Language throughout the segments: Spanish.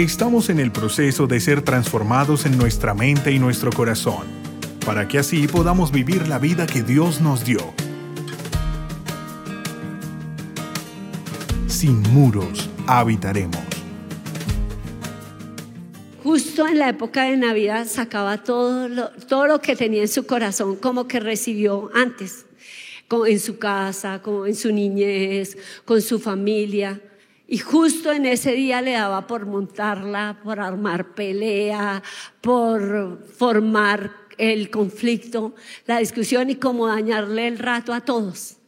Estamos en el proceso de ser transformados en nuestra mente y nuestro corazón, para que así podamos vivir la vida que Dios nos dio. Sin muros habitaremos. Justo en la época de Navidad sacaba todo lo, todo lo que tenía en su corazón, como que recibió antes, en su casa, como en su niñez, con su familia. Y justo en ese día le daba por montarla, por armar pelea, por formar el conflicto, la discusión y cómo dañarle el rato a todos.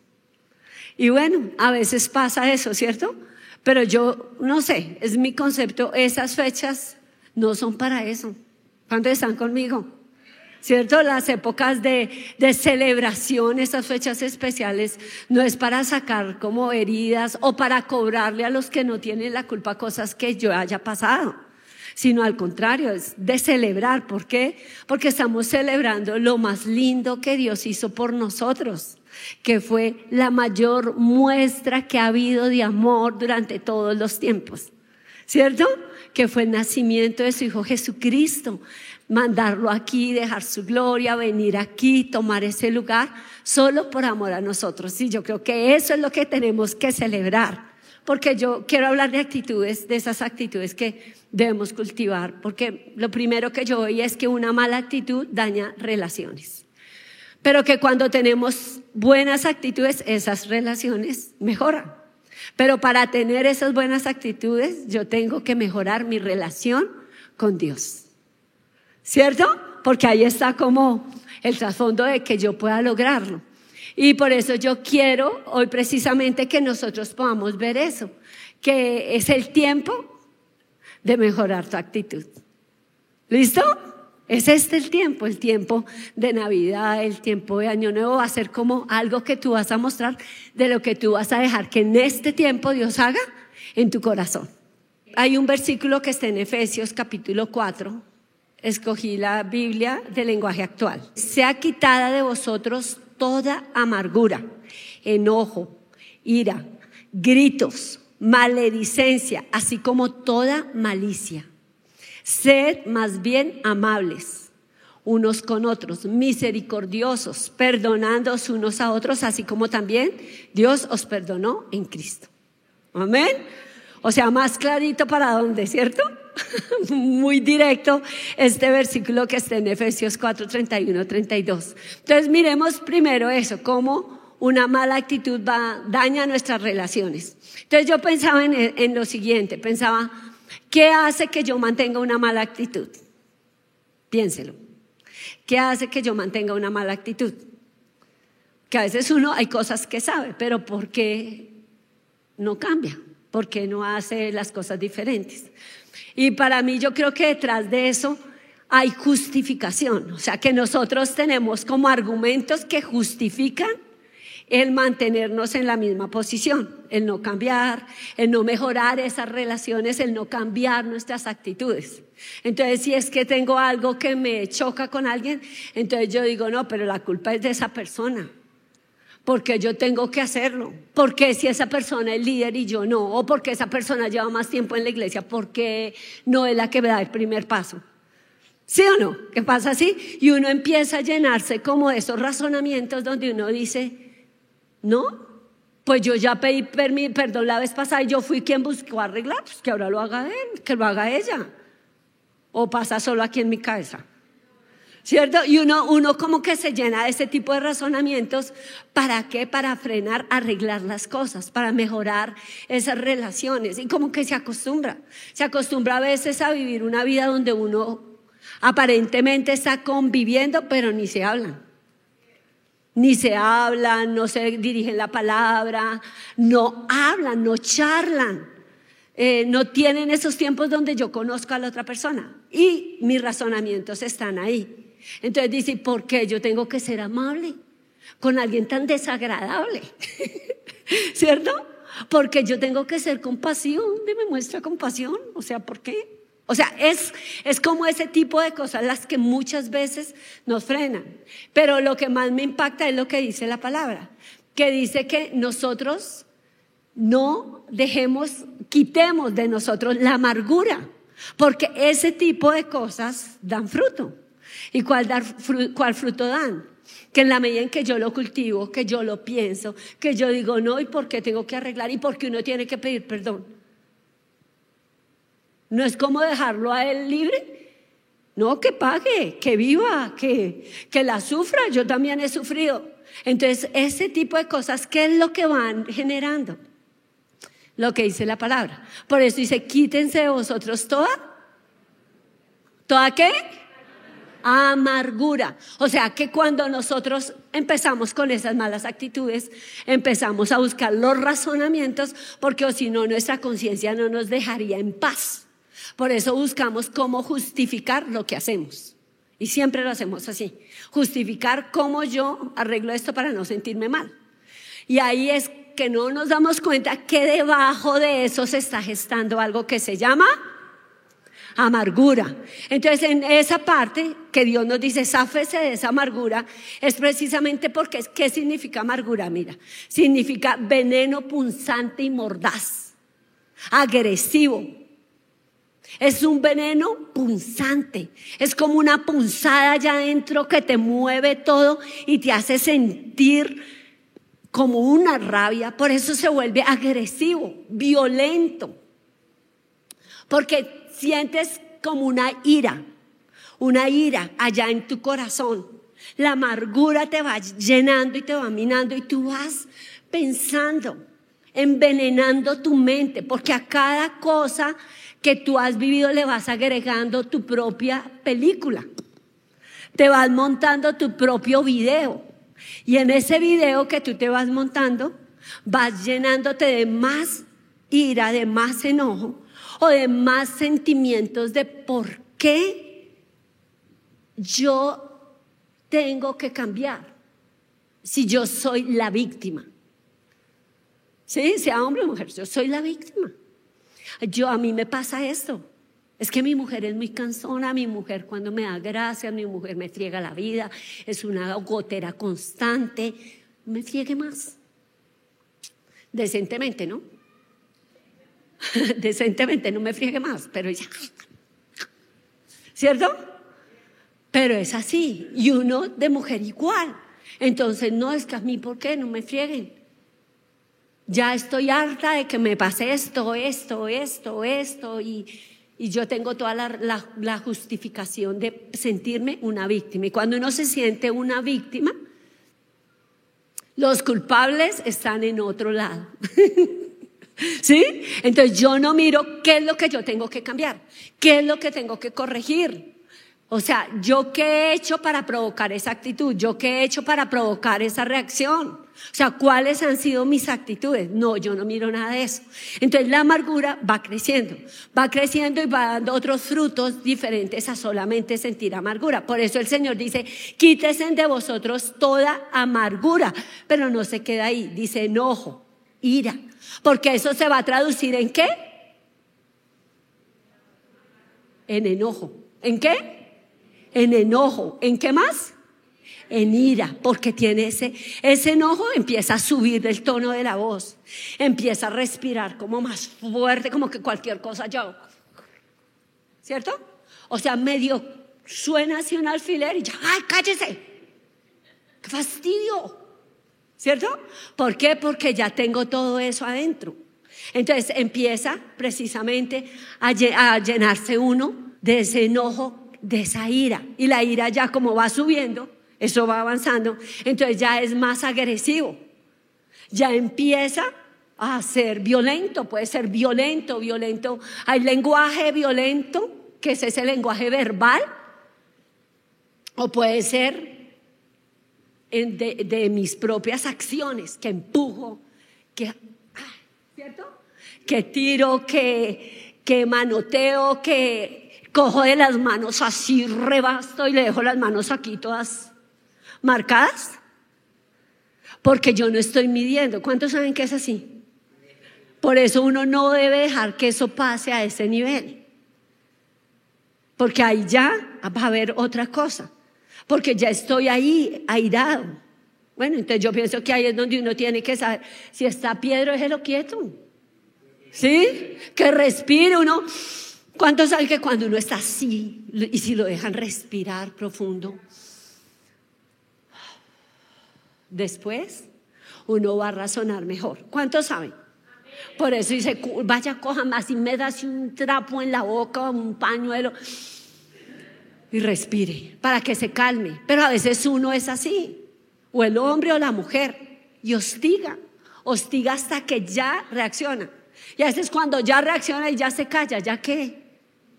Y bueno, a veces pasa eso, ¿cierto? Pero yo no sé, es mi concepto, esas fechas no son para eso. ¿Cuándo están conmigo? ¿Cierto? Las épocas de, de, celebración, esas fechas especiales, no es para sacar como heridas o para cobrarle a los que no tienen la culpa cosas que yo haya pasado, sino al contrario, es de celebrar. ¿Por qué? Porque estamos celebrando lo más lindo que Dios hizo por nosotros que fue la mayor muestra que ha habido de amor durante todos los tiempos. ¿Cierto? Que fue el nacimiento de su Hijo Jesucristo mandarlo aquí, dejar su gloria, venir aquí, tomar ese lugar, solo por amor a nosotros. Y yo creo que eso es lo que tenemos que celebrar, porque yo quiero hablar de actitudes, de esas actitudes que debemos cultivar, porque lo primero que yo oí es que una mala actitud daña relaciones, pero que cuando tenemos buenas actitudes, esas relaciones mejoran. Pero para tener esas buenas actitudes, yo tengo que mejorar mi relación con Dios. ¿Cierto? Porque ahí está como el trasfondo de que yo pueda lograrlo. Y por eso yo quiero hoy precisamente que nosotros podamos ver eso, que es el tiempo de mejorar tu actitud. ¿Listo? Es este el tiempo, el tiempo de Navidad, el tiempo de Año Nuevo va a ser como algo que tú vas a mostrar de lo que tú vas a dejar que en este tiempo Dios haga en tu corazón. Hay un versículo que está en Efesios capítulo 4, escogí la Biblia del lenguaje actual. Sea quitada de vosotros toda amargura, enojo, ira, gritos, maledicencia, así como toda malicia. Sed más bien amables unos con otros, misericordiosos, perdonándoos unos a otros, así como también Dios os perdonó en Cristo. Amén. O sea, más clarito para dónde, ¿cierto? muy directo este versículo que está en Efesios 4, 31, 32. Entonces miremos primero eso, cómo una mala actitud va, daña nuestras relaciones. Entonces yo pensaba en, en lo siguiente, pensaba, ¿qué hace que yo mantenga una mala actitud? Piénselo. ¿Qué hace que yo mantenga una mala actitud? Que a veces uno hay cosas que sabe, pero ¿por qué no cambia? ¿Por qué no hace las cosas diferentes? Y para mí yo creo que detrás de eso hay justificación, o sea que nosotros tenemos como argumentos que justifican el mantenernos en la misma posición, el no cambiar, el no mejorar esas relaciones, el no cambiar nuestras actitudes. Entonces, si es que tengo algo que me choca con alguien, entonces yo digo, no, pero la culpa es de esa persona porque yo tengo que hacerlo, porque si esa persona es líder y yo no, o porque esa persona lleva más tiempo en la iglesia, porque no es la que me da el primer paso. ¿Sí o no? ¿Qué pasa así? Y uno empieza a llenarse como de esos razonamientos donde uno dice, no, pues yo ya pedí perdón la vez pasada y yo fui quien buscó arreglar, pues que ahora lo haga él, que lo haga ella. O pasa solo aquí en mi cabeza. ¿Cierto? Y uno, uno como que se llena de ese tipo de razonamientos. ¿Para qué? Para frenar, arreglar las cosas, para mejorar esas relaciones. Y como que se acostumbra. Se acostumbra a veces a vivir una vida donde uno aparentemente está conviviendo, pero ni se hablan. Ni se hablan, no se dirigen la palabra, no hablan, no charlan. Eh, no tienen esos tiempos donde yo conozco a la otra persona. Y mis razonamientos están ahí. Entonces dice, ¿por qué yo tengo que ser amable con alguien tan desagradable? ¿Cierto? Porque yo tengo que ser compasivo. ¿Dónde me muestra compasión? O sea, ¿por qué? O sea, es, es como ese tipo de cosas las que muchas veces nos frenan. Pero lo que más me impacta es lo que dice la palabra, que dice que nosotros no dejemos, quitemos de nosotros la amargura. Porque ese tipo de cosas dan fruto. ¿Y cuál, cuál fruto dan? Que en la medida en que yo lo cultivo, que yo lo pienso, que yo digo no y por qué tengo que arreglar y por qué uno tiene que pedir perdón. No es como dejarlo a él libre. No, que pague, que viva, que, que la sufra. Yo también he sufrido. Entonces, ese tipo de cosas, ¿qué es lo que van generando? Lo que dice la palabra. Por eso dice, quítense de vosotros toda. ¿Toda qué? Amargura. O sea que cuando nosotros empezamos con esas malas actitudes, empezamos a buscar los razonamientos, porque o si no, nuestra conciencia no nos dejaría en paz. Por eso buscamos cómo justificar lo que hacemos. Y siempre lo hacemos así. Justificar cómo yo arreglo esto para no sentirme mal. Y ahí es que no nos damos cuenta que debajo de eso se está gestando algo que se llama amargura. Entonces, en esa parte que Dios nos dice, sáfese de esa amargura, es precisamente porque, ¿qué significa amargura? Mira, significa veneno punzante y mordaz, agresivo, es un veneno punzante. Es como una punzada allá adentro que te mueve todo y te hace sentir como una rabia. Por eso se vuelve agresivo, violento. Porque sientes como una ira, una ira allá en tu corazón. La amargura te va llenando y te va minando y tú vas pensando, envenenando tu mente, porque a cada cosa que tú has vivido le vas agregando tu propia película. Te vas montando tu propio video. Y en ese video que tú te vas montando, vas llenándote de más ira, de más enojo o de más sentimientos de por qué yo tengo que cambiar si yo soy la víctima. Sí, sea hombre o mujer, yo soy la víctima. Yo a mí me pasa esto. Es que mi mujer es muy cansona, mi mujer cuando me da gracias, mi mujer me friega la vida, es una gotera constante, me friegue más. Decentemente, ¿no? Decentemente, no me friegue más, pero ya. ¿Cierto? Pero es así. Y uno de mujer igual. Entonces, no es que a mí, ¿por qué no me frieguen? Ya estoy harta de que me pase esto, esto, esto, esto, y, yo tengo toda la, justificación de sentirme una víctima. Y cuando uno se siente una víctima, los culpables están en otro lado. ¿Sí? Entonces yo no miro qué es lo que yo tengo que cambiar, qué es lo que tengo que corregir. O sea, yo qué he hecho para provocar esa actitud, yo qué he hecho para provocar esa reacción. O sea, ¿cuáles han sido mis actitudes? No, yo no miro nada de eso. Entonces la amargura va creciendo, va creciendo y va dando otros frutos diferentes a solamente sentir amargura. Por eso el Señor dice, quítese de vosotros toda amargura, pero no se queda ahí, dice enojo, ira, porque eso se va a traducir en qué? En enojo. ¿En qué? En enojo. ¿En qué más? En ira, porque tiene ese, ese enojo, empieza a subir el tono de la voz, empieza a respirar como más fuerte, como que cualquier cosa yo. ¿Cierto? O sea, medio suena así un alfiler y ya, ¡ay, cállese! ¡Qué fastidio! ¿Cierto? ¿Por qué? Porque ya tengo todo eso adentro. Entonces empieza precisamente a llenarse uno de ese enojo, de esa ira. Y la ira ya como va subiendo, eso va avanzando, entonces ya es más agresivo, ya empieza a ser violento, puede ser violento, violento. Hay lenguaje violento, que es ese lenguaje verbal, o puede ser de, mis propias acciones, que empujo, que, ah. Que tiro, que, que manoteo, que cojo de las manos así, rebasto y le dejo las manos aquí todas marcadas? Porque yo no estoy midiendo. ¿Cuántos saben que es así? Por eso uno no debe dejar que eso pase a ese nivel. Porque ahí ya va a haber otra cosa. Porque ya estoy ahí airado. Bueno, entonces yo pienso que ahí es donde uno tiene que saber si está piedra, déjelo quieto. ¿Sí? Que respire uno. ¿Cuántos saben que cuando uno está así y si lo dejan respirar profundo, después uno va a razonar mejor? ¿Cuántos saben? Por eso dice, vaya, coja más y me das un trapo en la boca, un pañuelo y respire para que se calme. Pero a veces uno es así, o el hombre o la mujer, y hostiga, hostiga hasta que ya reacciona. Y a veces cuando ya reacciona y ya se calla, ¿ya qué?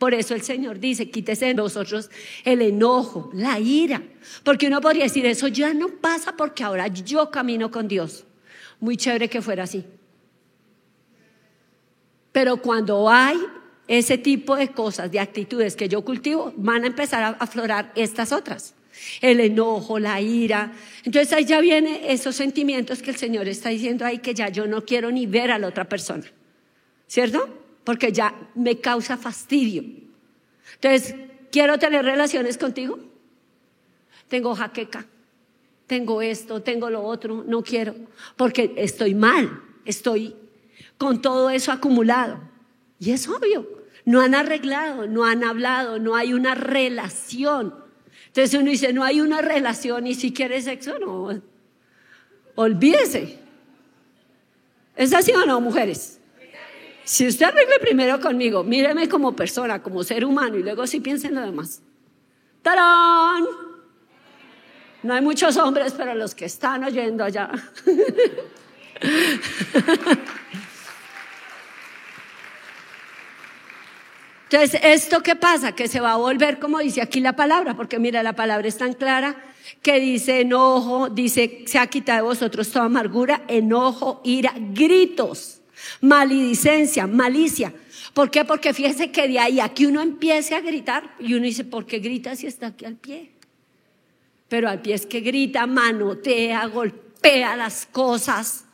Por eso el Señor dice, quítese de nosotros el enojo, la ira. Porque uno podría decir, eso ya no pasa porque ahora yo camino con Dios. Muy chévere que fuera así. Pero cuando hay ese tipo de cosas, de actitudes que yo cultivo, van a empezar a aflorar estas otras. El enojo, la ira. Entonces ahí ya vienen esos sentimientos que el Señor está diciendo ahí que ya yo no quiero ni ver a la otra persona. ¿Cierto? Porque ya me causa fastidio. Entonces, ¿quiero tener relaciones contigo? Tengo jaqueca, tengo esto, tengo lo otro, no quiero, porque estoy mal, estoy con todo eso acumulado. Y es obvio, no han arreglado, no han hablado, no hay una relación. Entonces uno dice, no hay una relación y si quiere sexo, no. Olvídese. ¿Es así o no, mujeres? Si usted arregle primero conmigo, míreme como persona, como ser humano y luego sí piense en lo demás. ¡Tarán! No hay muchos hombres, pero los que están oyendo allá. Entonces, ¿esto qué pasa? Que se va a volver como dice aquí la palabra, porque mira, la palabra es tan clara que dice enojo, dice, se ha quitado de vosotros toda amargura, enojo, ira, gritos, maledicencia, malicia. ¿Por qué? Porque fíjese que de ahí aquí uno empiece a gritar y uno dice, ¿por qué grita si está aquí al pie? Pero al pie es que grita, manotea, golpea las cosas,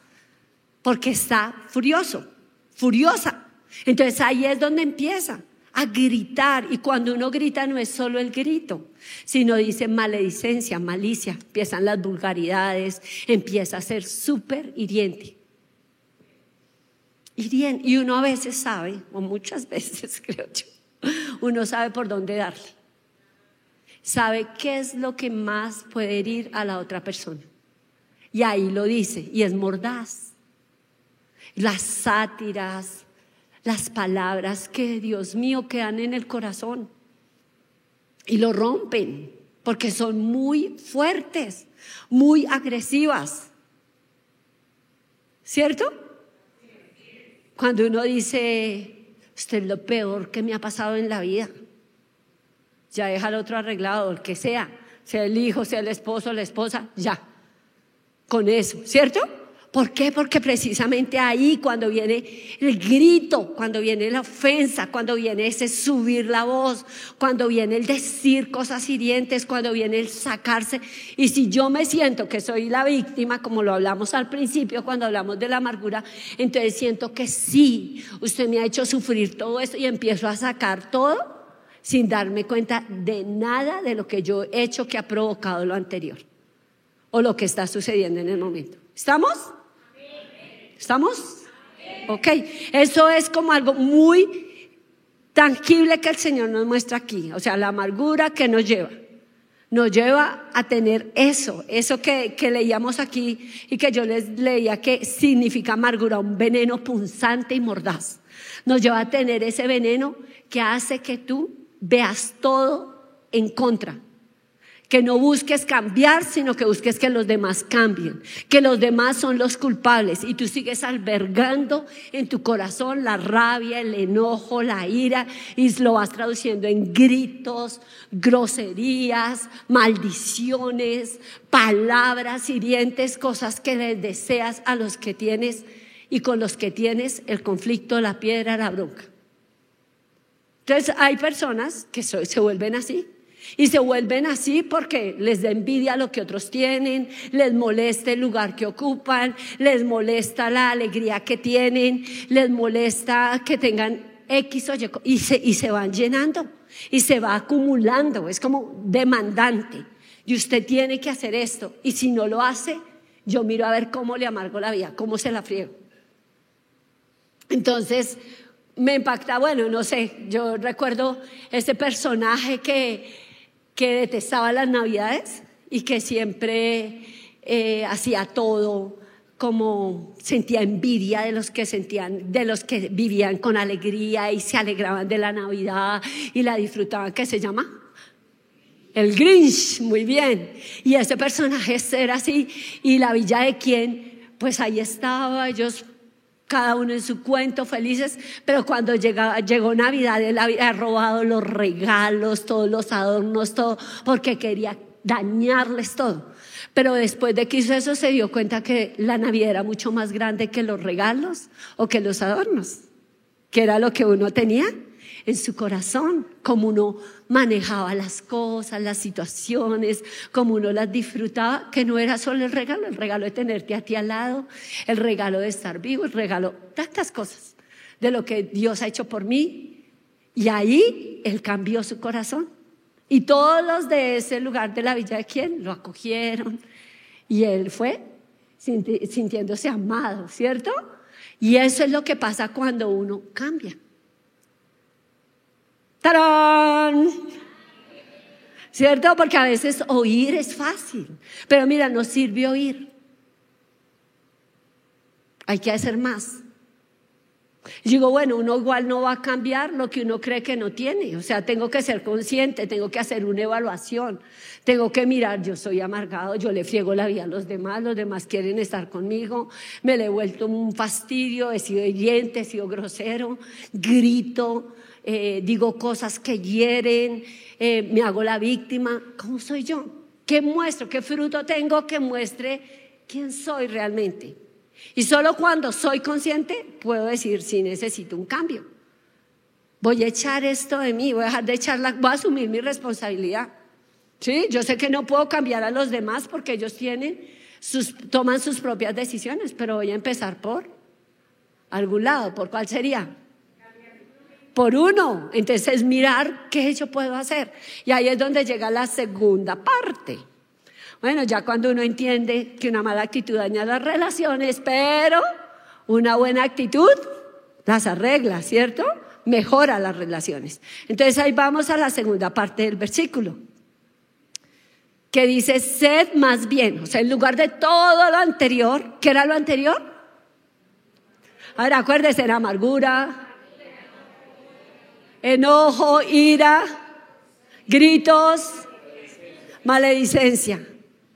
porque está furioso, furiosa. Entonces ahí es donde empieza a gritar. Y cuando uno grita no es solo el grito, sino dice maledicencia, malicia, empiezan las vulgaridades, empieza a ser súper hiriente. Y uno a veces sabe, o muchas veces creo yo, uno sabe por dónde darle. Sabe qué es lo que más puede herir a la otra persona. Y ahí lo dice, y es mordaz. Las sátiras, las palabras que, Dios mío, quedan en el corazón y lo rompen porque son muy fuertes, muy agresivas. ¿Cierto? Cuando uno dice, usted es lo peor que me ha pasado en la vida, ya deja al otro arreglado, el que sea, sea el hijo, sea el esposo, la esposa, ya, con eso, ¿cierto? ¿Por qué? Porque precisamente ahí cuando viene el grito, cuando viene la ofensa, cuando viene ese subir la voz, cuando viene el decir cosas hirientes, cuando viene el sacarse. Y si yo me siento que soy la víctima, como lo hablamos al principio cuando hablamos de la amargura, entonces siento que sí, usted me ha hecho sufrir todo esto y empiezo a sacar todo sin darme cuenta de nada de lo que yo he hecho que ha provocado lo anterior o lo que está sucediendo en el momento. ¿Estamos? ¿Estamos? Ok, eso es como algo muy tangible que el Señor nos muestra aquí, o sea, la amargura que nos lleva. Nos lleva a tener eso, eso que, que leíamos aquí y que yo les leía que significa amargura, un veneno punzante y mordaz. Nos lleva a tener ese veneno que hace que tú veas todo en contra, que no busques cambiar, sino que busques que los demás cambien, que los demás son los culpables y tú sigues albergando en tu corazón la rabia, el enojo, la ira y lo vas traduciendo en gritos, groserías, maldiciones, palabras hirientes, cosas que les deseas a los que tienes y con los que tienes el conflicto, la piedra, la bronca. Entonces hay personas que se vuelven así y se vuelven así porque les da envidia lo que otros tienen, les molesta el lugar que ocupan, les molesta la alegría que tienen, les molesta que tengan X o Y y se, y se van llenando y se va acumulando, es como demandante. Y usted tiene que hacer esto y si no lo hace, yo miro a ver cómo le amargo la vida, cómo se la friego. Entonces, me impacta, bueno, no sé, yo recuerdo ese personaje que, que detestaba las navidades y que siempre eh, hacía todo como sentía envidia de los que sentían, de los que vivían con alegría y se alegraban de la Navidad y la disfrutaban, ¿qué se llama? El Grinch, muy bien. Y ese personaje era así. ¿Y la villa de quién? Pues ahí estaba, ellos cada uno en su cuento, felices, pero cuando llegó Navidad, él había robado los regalos, todos los adornos, todo, porque quería dañarles todo. Pero después de que hizo eso se dio cuenta que la Navidad era mucho más grande que los regalos o que los adornos, que era lo que uno tenía en su corazón, como uno manejaba las cosas, las situaciones, como uno las disfrutaba, que no era solo el regalo, el regalo de tenerte a ti al lado, el regalo de estar vivo, el regalo, tantas cosas de lo que Dios ha hecho por mí. Y ahí Él cambió su corazón. Y todos los de ese lugar de la villa de quién lo acogieron. Y Él fue sintiéndose amado, ¿cierto? Y eso es lo que pasa cuando uno cambia. ¡Tarán! ¿Cierto? Porque a veces oír es fácil. Pero mira, no sirve oír. Hay que hacer más. Digo, bueno, uno igual no va a cambiar lo que uno cree que no tiene. O sea, tengo que ser consciente, tengo que hacer una evaluación, tengo que mirar, yo soy amargado, yo le friego la vida a los demás, los demás quieren estar conmigo, me le he vuelto un fastidio, he sido hiriente, he sido grosero, grito, eh, digo cosas que hieren, eh, me hago la víctima. ¿Cómo soy yo? ¿Qué muestro? ¿Qué fruto tengo que muestre quién soy realmente? Y solo cuando soy consciente puedo decir si necesito un cambio. Voy a echar esto de mí, voy a dejar de echarla, voy a asumir mi responsabilidad. Sí, yo sé que no puedo cambiar a los demás porque ellos tienen sus, toman sus propias decisiones, pero voy a empezar por algún lado. ¿Por cuál sería? Por uno. Entonces, mirar qué yo puedo hacer. Y ahí es donde llega la segunda parte. Bueno, ya cuando uno entiende que una mala actitud daña las relaciones, pero una buena actitud las arregla, ¿cierto? Mejora las relaciones. Entonces ahí vamos a la segunda parte del versículo, que dice, sed más bien, o sea, en lugar de todo lo anterior, ¿qué era lo anterior? Ahora acuérdese, era amargura, enojo, ira, gritos, maledicencia.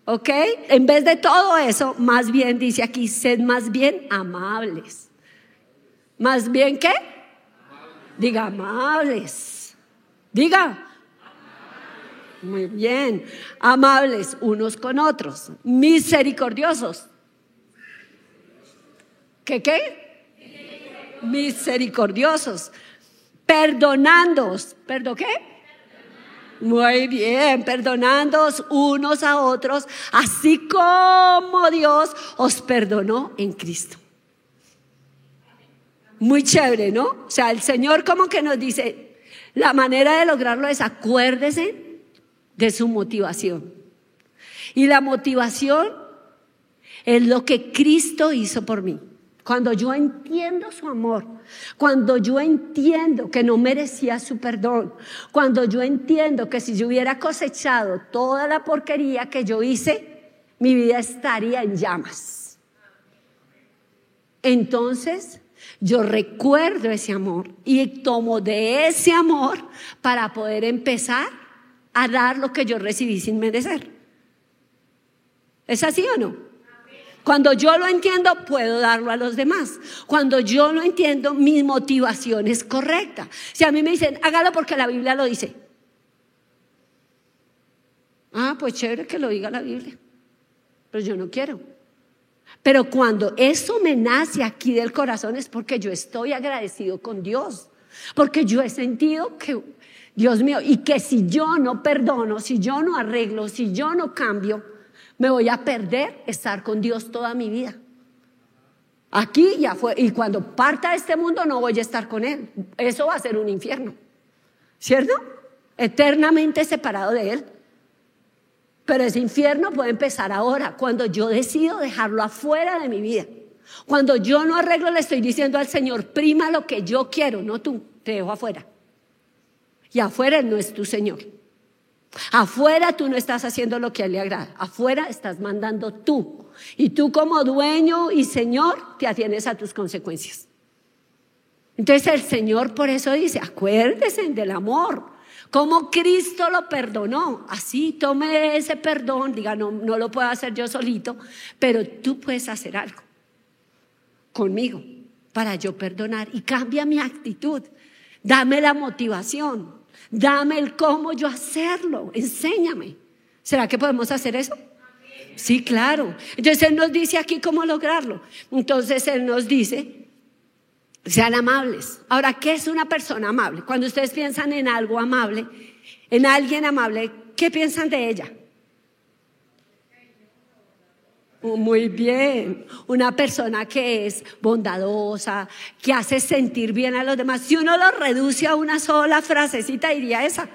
¿Ok? En vez de todo eso, más bien dice aquí, sed más bien amables. ¿Más bien qué? Diga amables. Diga. Muy bien. Amables unos con otros. Misericordiosos. ¿Qué qué? Misericordiosos perdonándoos. ¿Perdón qué? Muy bien, perdonándoos unos a otros, así como Dios os perdonó en Cristo. Muy chévere, ¿no? O sea, el Señor como que nos dice, la manera de lograrlo es acuérdese de su motivación. Y la motivación es lo que Cristo hizo por mí. Cuando yo entiendo su amor, cuando yo entiendo que no merecía su perdón, cuando yo entiendo que si yo hubiera cosechado toda la porquería que yo hice, mi vida estaría en llamas. Entonces, yo recuerdo ese amor y tomo de ese amor para poder empezar a dar lo que yo recibí sin merecer. ¿Es así o no? Cuando yo lo entiendo, puedo darlo a los demás. Cuando yo lo entiendo, mi motivación es correcta. Si a mí me dicen, hágalo porque la Biblia lo dice. Ah, pues chévere que lo diga la Biblia. Pero yo no quiero. Pero cuando eso me nace aquí del corazón es porque yo estoy agradecido con Dios. Porque yo he sentido que, Dios mío, y que si yo no perdono, si yo no arreglo, si yo no cambio, me voy a perder estar con Dios toda mi vida. Aquí ya fue, y cuando parta de este mundo no voy a estar con Él. Eso va a ser un infierno, ¿cierto? Eternamente separado de Él. Pero ese infierno puede empezar ahora, cuando yo decido dejarlo afuera de mi vida. Cuando yo no arreglo, le estoy diciendo al Señor, prima lo que yo quiero, no tú, te dejo afuera. Y afuera no es tu Señor. Afuera tú no estás haciendo lo que a Él le agrada. Afuera estás mandando tú. Y tú como dueño y Señor te atienes a tus consecuencias. Entonces el Señor por eso dice, acuérdese del amor. Como Cristo lo perdonó. Así tome ese perdón, diga, no, no lo puedo hacer yo solito, pero tú puedes hacer algo conmigo para yo perdonar y cambia mi actitud. Dame la motivación, dame el cómo yo hacerlo, enséñame. ¿Será que podemos hacer eso? Sí, claro. Entonces Él nos dice aquí cómo lograrlo. Entonces Él nos dice, sean amables. Ahora, ¿qué es una persona amable? Cuando ustedes piensan en algo amable, en alguien amable, ¿qué piensan de ella? Muy bien, una persona que es bondadosa, que hace sentir bien a los demás. Si uno lo reduce a una sola frasecita, diría esa.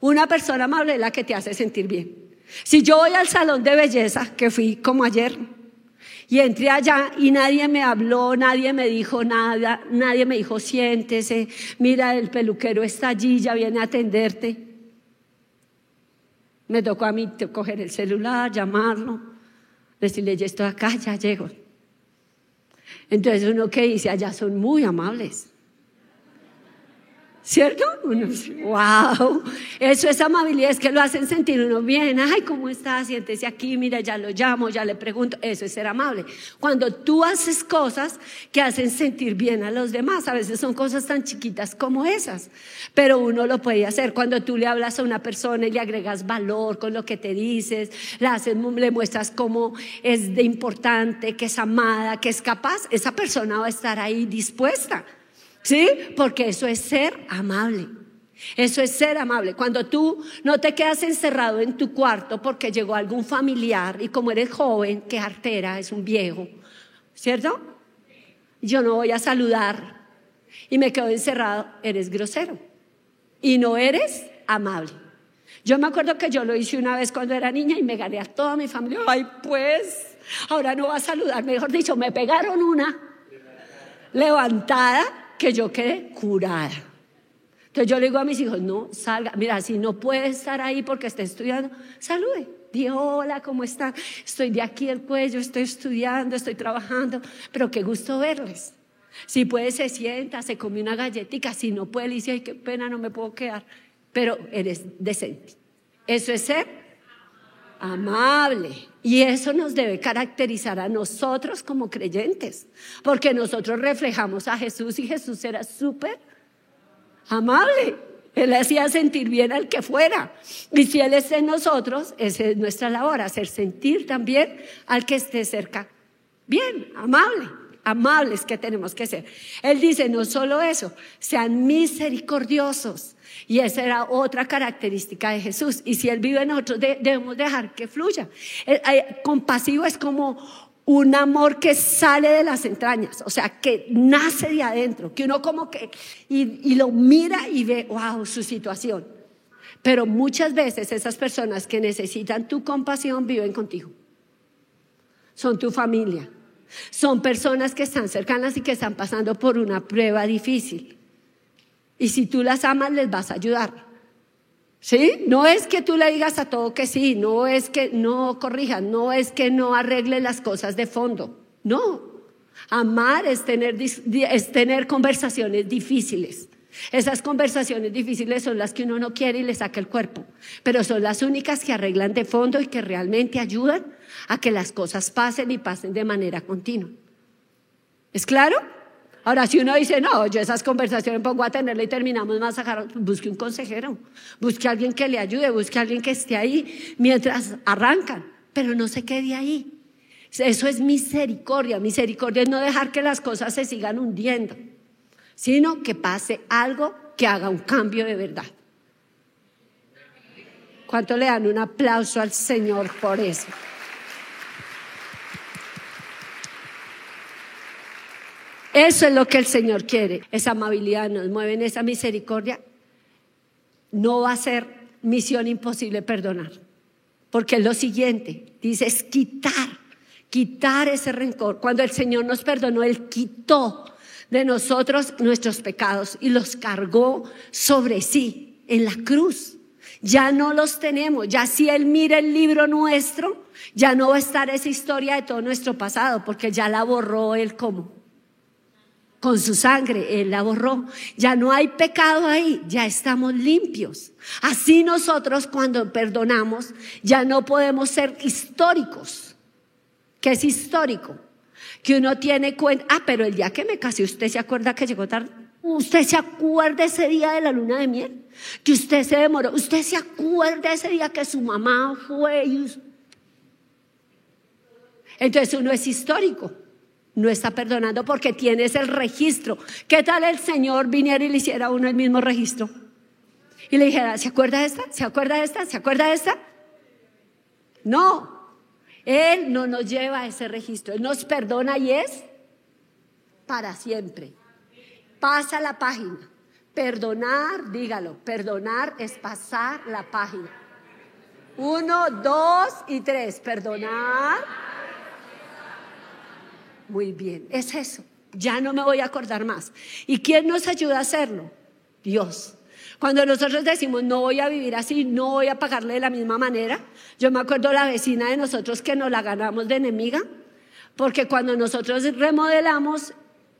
Una persona amable es la que te hace sentir bien. Si yo voy al salón de belleza, que fui como ayer, y entré allá y nadie me habló, nadie me dijo nada, nadie me dijo siéntese, mira el peluquero está allí, ya viene a atenderte. Me tocó a mí coger el celular, llamarlo decirle, ya estoy acá, ya llego. Entonces uno que dice, allá son muy amables. ¿Cierto? Wow, eso es amabilidad, es que lo hacen sentir uno bien. Ay, ¿cómo está? Siéntese aquí, mira, ya lo llamo, ya le pregunto. Eso es ser amable. Cuando tú haces cosas que hacen sentir bien a los demás, a veces son cosas tan chiquitas como esas, pero uno lo puede hacer. Cuando tú le hablas a una persona y le agregas valor con lo que te dices, le, le muestras cómo es de importante, que es amada, que es capaz, esa persona va a estar ahí dispuesta. ¿Sí? Porque eso es ser amable. Eso es ser amable. Cuando tú no te quedas encerrado en tu cuarto porque llegó algún familiar y como eres joven, que artera, es un viejo, ¿cierto? Yo no voy a saludar y me quedo encerrado, eres grosero y no eres amable. Yo me acuerdo que yo lo hice una vez cuando era niña y me gané a toda mi familia. Ay, pues, ahora no va a saludar. Mejor dicho, me pegaron una levantada que yo quedé curada. Entonces yo le digo a mis hijos, no, salga, mira, si no puede estar ahí porque está estudiando, salude. Di hola, ¿cómo están? Estoy de aquí el cuello, estoy estudiando, estoy trabajando, pero qué gusto verles. Si puede, se sienta, se come una galletita, si no puede, le dice, ay, qué pena, no me puedo quedar, pero eres decente. Eso es ser amable. Y eso nos debe caracterizar a nosotros como creyentes, porque nosotros reflejamos a Jesús y Jesús era súper amable. Él hacía sentir bien al que fuera. Y si Él es en nosotros, esa es nuestra labor, hacer sentir también al que esté cerca. Bien, amable, amables que tenemos que ser. Él dice, no solo eso, sean misericordiosos y esa era otra característica de Jesús. Y si Él vive en nosotros, debemos dejar que fluya. El, compasivo es como un amor que sale de las entrañas, o sea, que nace de adentro, que uno como que, y, y lo mira y ve, wow, su situación. Pero muchas veces esas personas que necesitan tu compasión viven contigo. Son tu familia. Son personas que están cercanas y que están pasando por una prueba difícil. Y si tú las amas, les vas a ayudar. ¿Sí? No es que tú le digas a todo que sí, no es que no corrijas, no es que no arregle las cosas de fondo. No. Amar es tener, es tener conversaciones difíciles. Esas conversaciones difíciles son las que uno no quiere y le saca el cuerpo, pero son las únicas que arreglan de fondo y que realmente ayudan a que las cosas pasen y pasen de manera continua. ¿Es claro? Ahora, si uno dice, no, yo esas conversaciones pongo a tenerla y terminamos más a busque un consejero, busque alguien que le ayude, busque alguien que esté ahí mientras arrancan, pero no se quede ahí. Eso es misericordia. Misericordia es no dejar que las cosas se sigan hundiendo, sino que pase algo que haga un cambio de verdad. ¿Cuánto le dan un aplauso al Señor por eso? Eso es lo que el Señor quiere. Esa amabilidad nos mueve en esa misericordia. No va a ser misión imposible perdonar. Porque es lo siguiente, dice, es quitar, quitar ese rencor. Cuando el Señor nos perdonó, Él quitó de nosotros nuestros pecados y los cargó sobre sí en la cruz. Ya no los tenemos, ya si Él mira el libro nuestro, ya no va a estar esa historia de todo nuestro pasado, porque ya la borró Él como. Con su sangre, Él la borró. Ya no hay pecado ahí, ya estamos limpios. Así nosotros cuando perdonamos, ya no podemos ser históricos. ¿Qué es histórico? Que uno tiene cuenta, ah, pero el día que me casé, ¿usted se acuerda que llegó tarde? ¿Usted se acuerda ese día de la luna de miel? Que usted se demoró. ¿Usted se acuerda ese día que su mamá fue? Entonces uno es histórico no está perdonando porque tienes el registro. ¿Qué tal el Señor viniera y le hiciera uno el mismo registro? Y le dijera, ¿se acuerda de esta? ¿Se acuerda de esta? ¿Se acuerda de esta? No, Él no nos lleva a ese registro. Él nos perdona y es para siempre. Pasa la página. Perdonar, dígalo, perdonar es pasar la página. Uno, dos y tres. Perdonar muy bien, es eso. Ya no me voy a acordar más. ¿Y quién nos ayuda a hacerlo? Dios. Cuando nosotros decimos, no voy a vivir así, no voy a pagarle de la misma manera, yo me acuerdo la vecina de nosotros que nos la ganamos de enemiga, porque cuando nosotros remodelamos,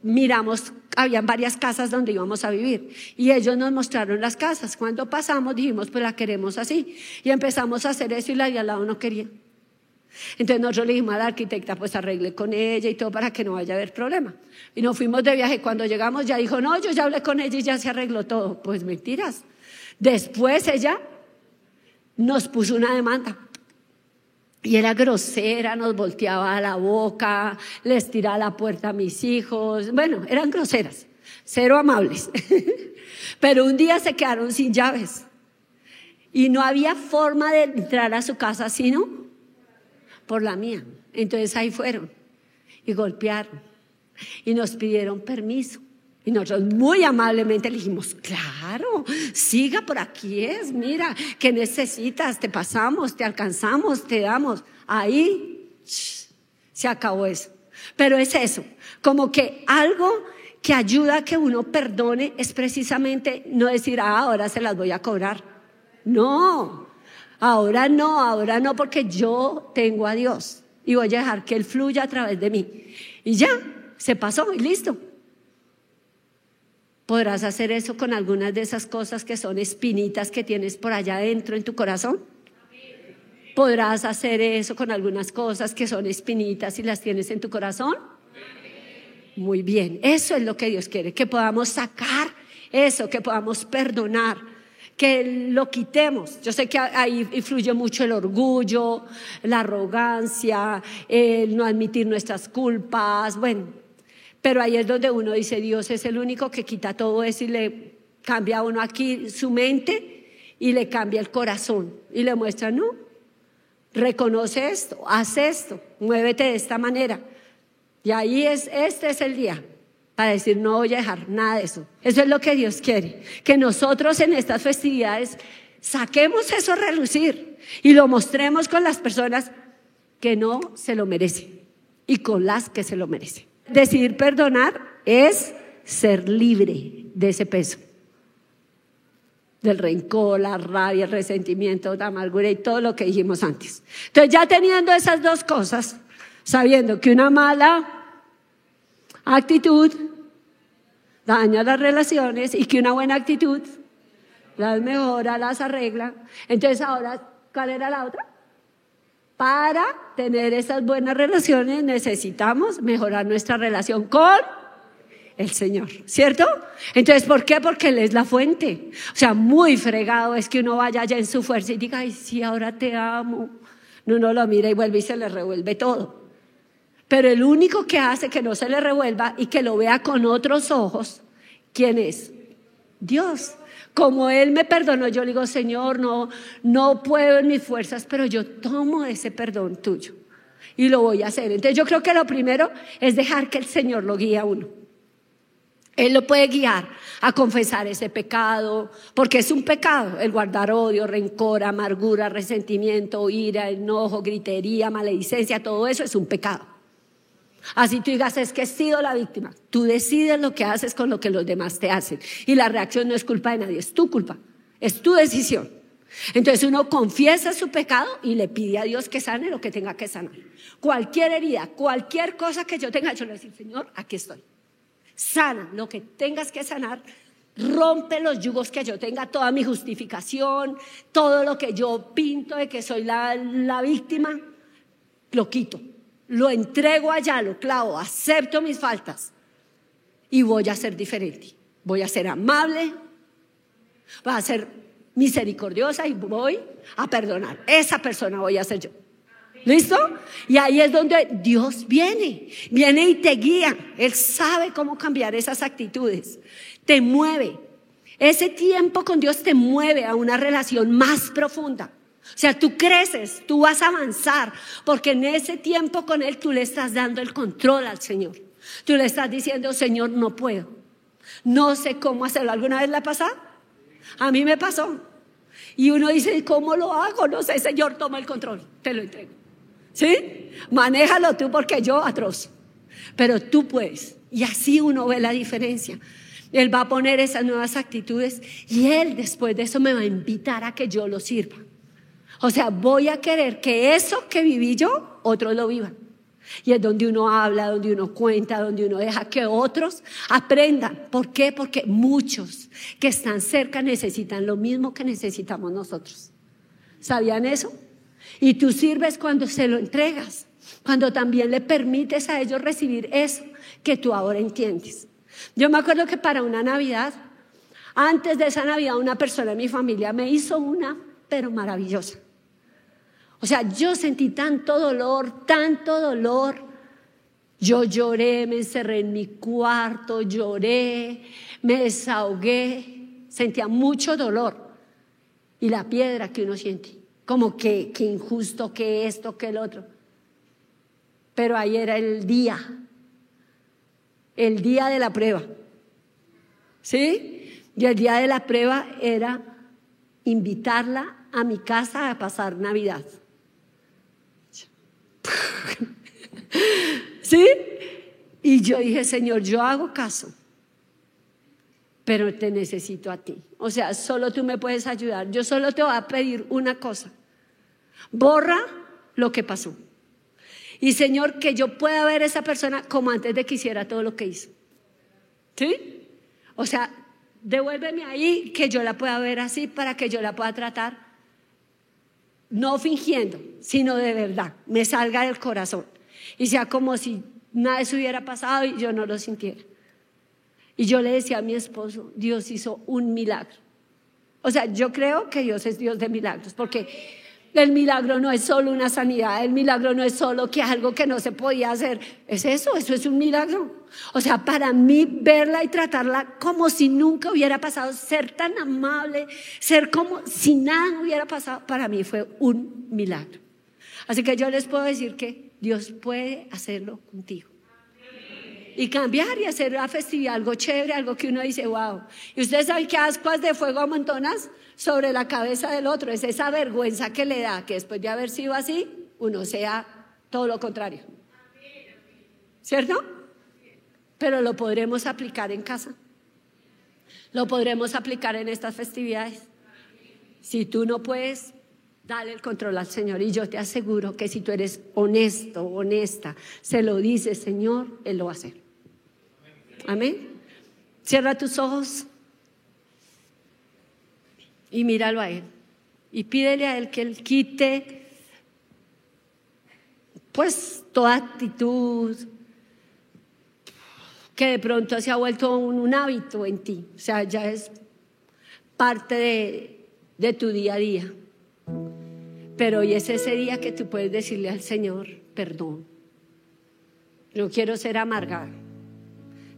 miramos, habían varias casas donde íbamos a vivir y ellos nos mostraron las casas. Cuando pasamos dijimos, pues la queremos así. Y empezamos a hacer eso y la de al lado no quería. Entonces nosotros le dijimos a la arquitecta, pues arregle con ella y todo para que no vaya a haber problema. Y nos fuimos de viaje. Cuando llegamos ya dijo, no, yo ya hablé con ella y ya se arregló todo. Pues mentiras. Después ella nos puso una demanda. Y era grosera, nos volteaba la boca, les tiraba la puerta a mis hijos. Bueno, eran groseras, cero amables. Pero un día se quedaron sin llaves. Y no había forma de entrar a su casa sino por la mía. Entonces ahí fueron y golpearon y nos pidieron permiso. Y nosotros muy amablemente le dijimos, claro, siga por aquí es, mira, ¿qué necesitas? Te pasamos, te alcanzamos, te damos. Ahí se acabó eso. Pero es eso, como que algo que ayuda a que uno perdone es precisamente no decir, ah, ahora se las voy a cobrar. No, Ahora no, ahora no, porque yo tengo a Dios y voy a dejar que Él fluya a través de mí. Y ya, se pasó y listo. ¿Podrás hacer eso con algunas de esas cosas que son espinitas que tienes por allá adentro en tu corazón? ¿Podrás hacer eso con algunas cosas que son espinitas y las tienes en tu corazón? Muy bien, eso es lo que Dios quiere, que podamos sacar eso, que podamos perdonar que lo quitemos. Yo sé que ahí influye mucho el orgullo, la arrogancia, el no admitir nuestras culpas, bueno, pero ahí es donde uno dice, Dios es el único que quita todo eso y le cambia a uno aquí su mente y le cambia el corazón y le muestra, no, reconoce esto, haz esto, muévete de esta manera. Y ahí es, este es el día para decir no voy a dejar nada de eso. Eso es lo que Dios quiere, que nosotros en estas festividades saquemos eso a relucir y lo mostremos con las personas que no se lo merecen y con las que se lo merecen. Decidir perdonar es ser libre de ese peso, del rencor, la rabia, el resentimiento, la amargura y todo lo que dijimos antes. Entonces ya teniendo esas dos cosas, sabiendo que una mala actitud daña las relaciones y que una buena actitud las mejora, las arregla. Entonces ahora, ¿cuál era la otra? Para tener esas buenas relaciones necesitamos mejorar nuestra relación con el Señor, ¿cierto? Entonces, ¿por qué? Porque Él es la fuente. O sea, muy fregado es que uno vaya allá en su fuerza y diga, ay, sí, ahora te amo. No, no lo mira y vuelve y se le revuelve todo. Pero el único que hace que no se le revuelva y que lo vea con otros ojos, ¿quién es? Dios. Como Él me perdonó, yo le digo, Señor, no, no puedo en mis fuerzas, pero yo tomo ese perdón tuyo y lo voy a hacer. Entonces yo creo que lo primero es dejar que el Señor lo guíe a uno. Él lo puede guiar a confesar ese pecado, porque es un pecado el guardar odio, rencor, amargura, resentimiento, ira, enojo, gritería, maledicencia, todo eso es un pecado. Así tú digas, es que he sido la víctima. Tú decides lo que haces con lo que los demás te hacen. Y la reacción no es culpa de nadie, es tu culpa, es tu decisión. Entonces uno confiesa su pecado y le pide a Dios que sane lo que tenga que sanar. Cualquier herida, cualquier cosa que yo tenga, yo le digo, Señor, aquí estoy. Sana lo que tengas que sanar. Rompe los yugos que yo tenga, toda mi justificación, todo lo que yo pinto de que soy la, la víctima, lo quito lo entrego allá, lo clavo, acepto mis faltas y voy a ser diferente. Voy a ser amable, voy a ser misericordiosa y voy a perdonar. Esa persona voy a ser yo. ¿Listo? Y ahí es donde Dios viene, viene y te guía. Él sabe cómo cambiar esas actitudes. Te mueve. Ese tiempo con Dios te mueve a una relación más profunda. O sea, tú creces, tú vas a avanzar, porque en ese tiempo con Él tú le estás dando el control al Señor. Tú le estás diciendo, Señor, no puedo. No sé cómo hacerlo. ¿Alguna vez le ha pasado? A mí me pasó. Y uno dice, ¿cómo lo hago? No sé, Señor, toma el control, te lo entrego. ¿Sí? Manéjalo tú porque yo atroz. Pero tú puedes. Y así uno ve la diferencia. Él va a poner esas nuevas actitudes y Él después de eso me va a invitar a que yo lo sirva. O sea, voy a querer que eso que viví yo, otros lo vivan. Y es donde uno habla, donde uno cuenta, donde uno deja que otros aprendan. ¿Por qué? Porque muchos que están cerca necesitan lo mismo que necesitamos nosotros. ¿Sabían eso? Y tú sirves cuando se lo entregas, cuando también le permites a ellos recibir eso que tú ahora entiendes. Yo me acuerdo que para una Navidad, antes de esa Navidad, una persona de mi familia me hizo una, pero maravillosa. O sea, yo sentí tanto dolor, tanto dolor. Yo lloré, me encerré en mi cuarto, lloré, me desahogué, sentía mucho dolor. Y la piedra que uno siente, como que, que injusto, que esto, que el otro. Pero ahí era el día, el día de la prueba. ¿Sí? Y el día de la prueba era invitarla a mi casa a pasar Navidad. ¿Sí? Y yo dije, Señor, yo hago caso, pero te necesito a ti. O sea, solo tú me puedes ayudar. Yo solo te voy a pedir una cosa. Borra lo que pasó. Y Señor, que yo pueda ver a esa persona como antes de que hiciera todo lo que hizo. ¿Sí? O sea, devuélveme ahí que yo la pueda ver así para que yo la pueda tratar no fingiendo, sino de verdad, me salga del corazón y sea como si nada se hubiera pasado y yo no lo sintiera. Y yo le decía a mi esposo, Dios hizo un milagro. O sea, yo creo que Dios es Dios de milagros, porque el milagro no es solo una sanidad, el milagro no es solo que algo que no se podía hacer. Es eso, eso es un milagro. O sea, para mí verla y tratarla como si nunca hubiera pasado, ser tan amable, ser como si nada hubiera pasado, para mí fue un milagro. Así que yo les puedo decir que Dios puede hacerlo contigo. Y cambiar y hacer una festividad, algo chévere, algo que uno dice, wow. Y ustedes saben que ascuas de fuego amontonas sobre la cabeza del otro. Es esa vergüenza que le da que después de haber sido así, uno sea todo lo contrario. ¿Cierto? Pero lo podremos aplicar en casa. Lo podremos aplicar en estas festividades. Si tú no puedes, dale el control al Señor. Y yo te aseguro que si tú eres honesto, honesta, se lo dices, Señor, Él lo va a hacer. Amén. Cierra tus ojos y míralo a Él. Y pídele a Él que Él quite, pues, toda actitud que de pronto se ha vuelto un, hábito en ti. O sea, ya es parte de, de tu día a día. Pero hoy es ese día que tú puedes decirle al Señor, perdón. No quiero ser amargado.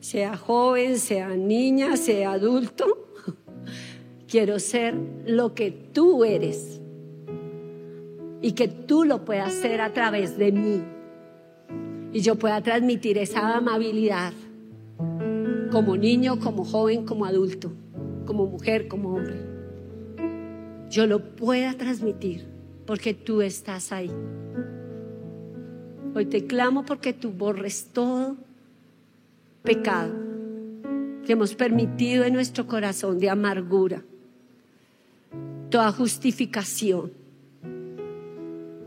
Sea joven, sea niña, sea adulto quiero ser lo que tú eres y que tú lo puedas hacer a través de mí y yo pueda transmitir esa amabilidad como niño, como joven, como adulto, como mujer, como hombre, yo lo pueda transmitir porque tú estás ahí. Hoy te clamo porque tú borres todo pecado que hemos permitido en nuestro corazón de amargura, toda justificación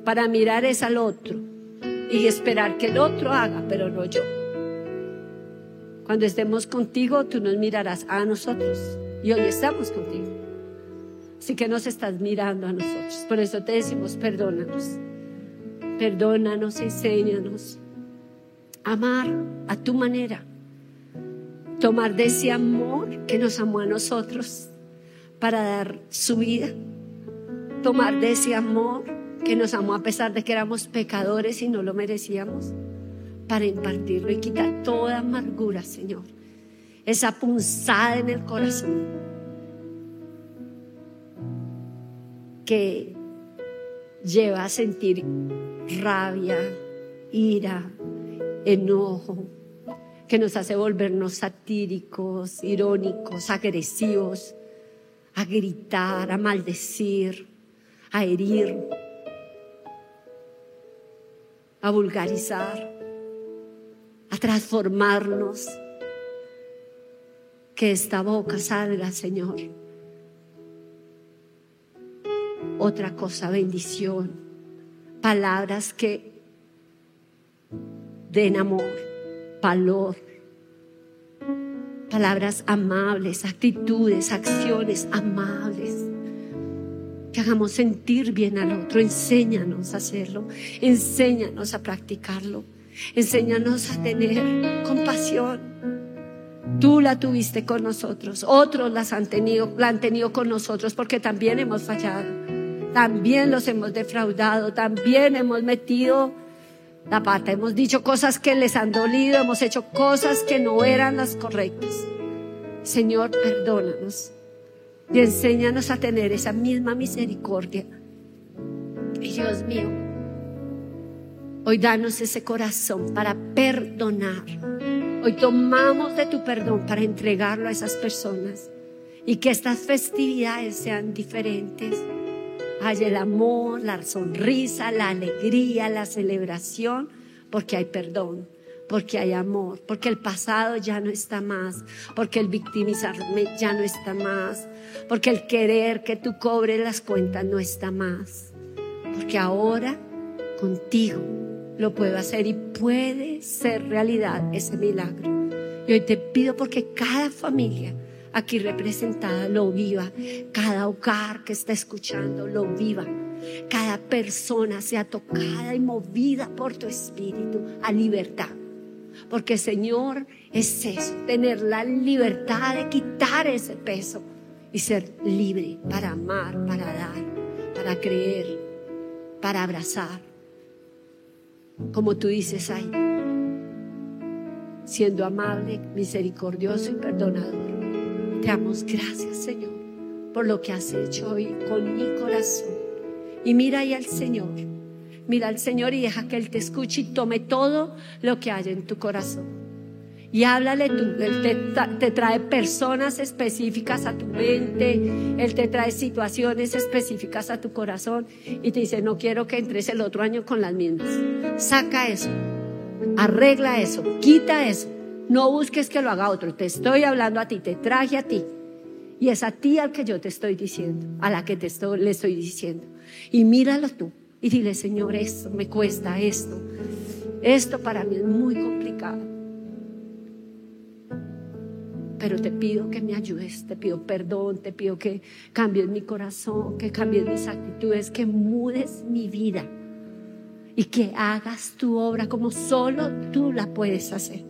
para mirar es al otro y esperar que el otro haga, pero no yo. Cuando estemos contigo, tú nos mirarás a nosotros y hoy estamos contigo. Así que nos estás mirando a nosotros. Por eso te decimos, perdónanos. Perdónanos, enséñanos. Amar a tu manera tomar de ese amor que nos amó a nosotros para dar su vida, tomar de ese amor que nos amó a pesar de que éramos pecadores y no lo merecíamos, para impartirlo y quitar toda amargura, Señor, esa punzada en el corazón que lleva a sentir rabia, ira, enojo, que nos hace volvernos satíricos, irónicos, agresivos, a gritar, a maldecir, a herir, a vulgarizar, a transformarnos. Que esta boca salga, Señor. Otra cosa, bendición. Palabras que den amor palabras amables, actitudes, acciones amables. Que hagamos sentir bien al otro. Enséñanos a hacerlo. Enséñanos a practicarlo. Enséñanos a tener compasión. Tú la tuviste con nosotros. Otros las han tenido, la han tenido con nosotros porque también hemos fallado. También los hemos defraudado. También hemos metido la pata. Hemos dicho cosas que les han dolido, hemos hecho cosas que no eran las correctas. Señor, perdónanos y enséñanos a tener esa misma misericordia. Y Dios mío, hoy danos ese corazón para perdonar. Hoy tomamos de tu perdón para entregarlo a esas personas y que estas festividades sean diferentes hay el amor, la sonrisa, la alegría, la celebración, porque hay perdón, porque hay amor, porque el pasado ya no está más, porque el victimizarme ya no está más, porque el querer que tú cobres las cuentas no está más, porque ahora contigo lo puedo hacer y puede ser realidad ese milagro. Y hoy te pido porque cada familia aquí representada lo viva. Cada hogar que está escuchando lo viva. Cada persona sea tocada y movida por tu espíritu a libertad. Porque Señor es eso, tener la libertad de quitar ese peso y ser libre para amar, para dar, para creer, para abrazar. Como tú dices ahí, siendo amable, misericordioso y perdonador. Te damos gracias, Señor, por lo que has hecho hoy con mi corazón. Y mira ahí al Señor. Mira al Señor y deja que Él te escuche y tome todo lo que hay en tu corazón. Y háblale tú. Él te, te, trae personas específicas a tu mente. Él te trae situaciones específicas a tu corazón. Y te dice, no quiero que entres el otro año con las mismas. Saca eso. Arregla eso. Quita eso. No busques que lo haga otro. Te estoy hablando a ti, te traje a ti. Y es a ti al que yo te estoy diciendo, a la que te estoy, le estoy diciendo. Y míralo tú y dile, Señor, esto me cuesta, esto. Esto para mí es muy complicado. Pero te pido que me ayudes, te pido perdón, te pido que cambies mi corazón, que cambies mis actitudes, que mudes mi vida y que hagas tu obra como solo tú la puedes hacer.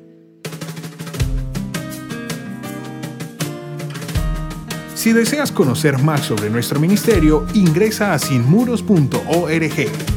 Si deseas conocer más sobre nuestro ministerio, ingresa a sinmuros.org.